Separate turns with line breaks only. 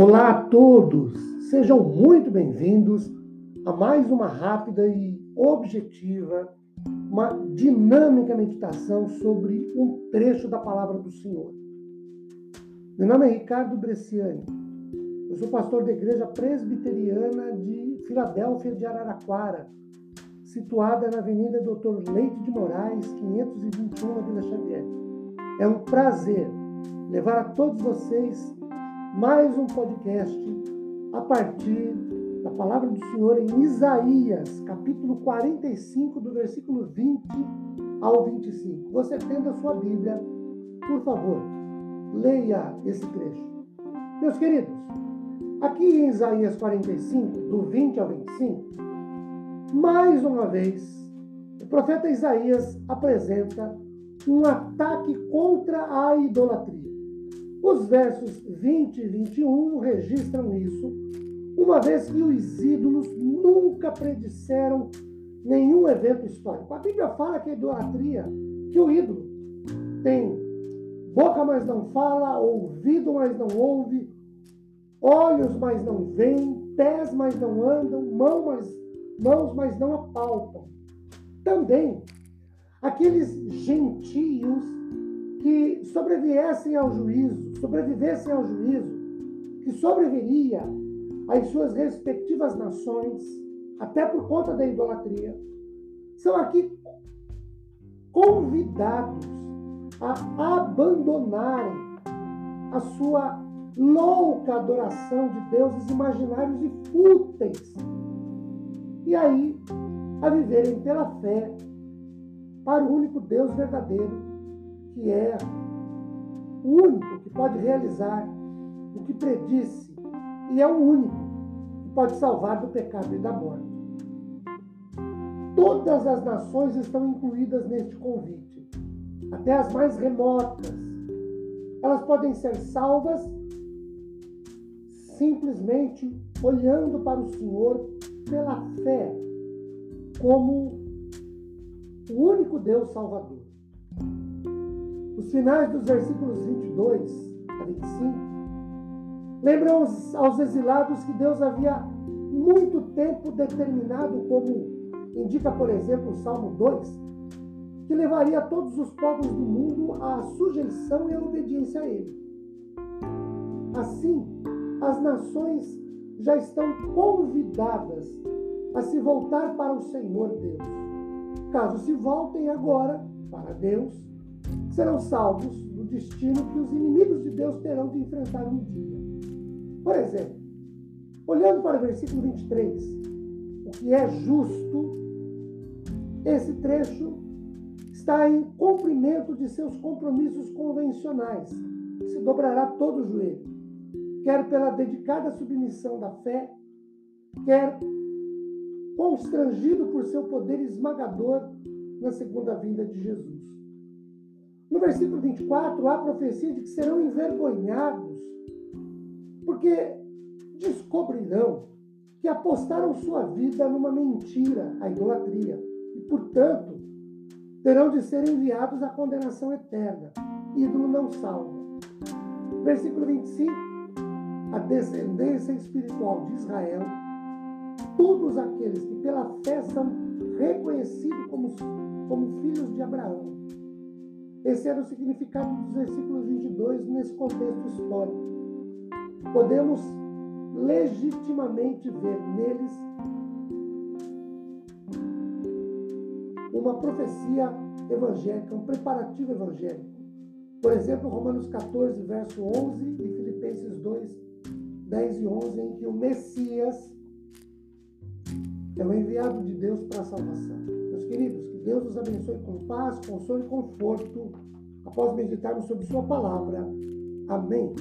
Olá a todos, sejam muito bem-vindos a mais uma rápida e objetiva, uma dinâmica meditação sobre um trecho da palavra do Senhor. Meu nome é Ricardo Bresciani, eu sou pastor da Igreja Presbiteriana de Filadélfia de Araraquara, situada na Avenida Doutor Leite de Moraes, 521, na Vila Xavier. É um prazer levar a todos vocês mais um podcast a partir da palavra do Senhor em Isaías, capítulo 45, do versículo 20 ao 25. Você tendo a sua Bíblia, por favor, leia esse trecho. Meus queridos, aqui em Isaías 45, do 20 ao 25, mais uma vez, o profeta Isaías apresenta um ataque contra a idolatria. Os versos 20 e 21 registram isso, uma vez que os ídolos nunca predisseram nenhum evento histórico. A Bíblia fala que a idolatria, que o ídolo tem boca, mas não fala, ouvido, mas não ouve, olhos, mas não veem, pés, mas não andam, mão, mas, mãos, mas não apalpam. Também, aqueles gentios que sobreviessem ao juízo, sobrevivessem ao juízo, que sobreviria às suas respectivas nações, até por conta da idolatria, são aqui convidados a abandonarem a sua louca adoração de deuses imaginários e fúteis. E aí, a viverem pela fé para o único Deus verdadeiro que é o único que pode realizar o que predisse e é o único que pode salvar do pecado e da morte. Todas as nações estão incluídas neste convite, até as mais remotas. Elas podem ser salvas simplesmente olhando para o Senhor pela fé, como o único Deus Salvador. Os finais dos versículos 22 a 25 lembram aos exilados que Deus havia muito tempo determinado, como indica, por exemplo, o Salmo 2, que levaria todos os povos do mundo à sujeição e à obediência a Ele. Assim, as nações já estão convidadas a se voltar para o Senhor Deus. Caso se voltem agora para Deus, serão salvos do destino que os inimigos de Deus terão de enfrentar um dia. Por exemplo, olhando para o versículo 23, o que é justo, esse trecho está em cumprimento de seus compromissos convencionais, se dobrará todo o joelho, quer pela dedicada submissão da fé, quer constrangido por seu poder esmagador na segunda vinda de Jesus. No versículo 24, há profecia de que serão envergonhados, porque descobrirão que apostaram sua vida numa mentira, a idolatria, e, portanto, terão de ser enviados à condenação eterna. Ídolo não salva. Versículo 25, a descendência espiritual de Israel, todos aqueles que pela fé são reconhecidos como, como filhos de Abraão, esse era o significado dos versículos 22 nesse contexto histórico. Podemos legitimamente ver neles uma profecia evangélica, um preparativo evangélico. Por exemplo, Romanos 14, verso 11 e Filipenses 2, 10 e 11, em que o Messias é o enviado de Deus para a salvação. Queridos, Deus nos abençoe com paz, consolo e conforto após meditarmos sobre Sua palavra. Amém.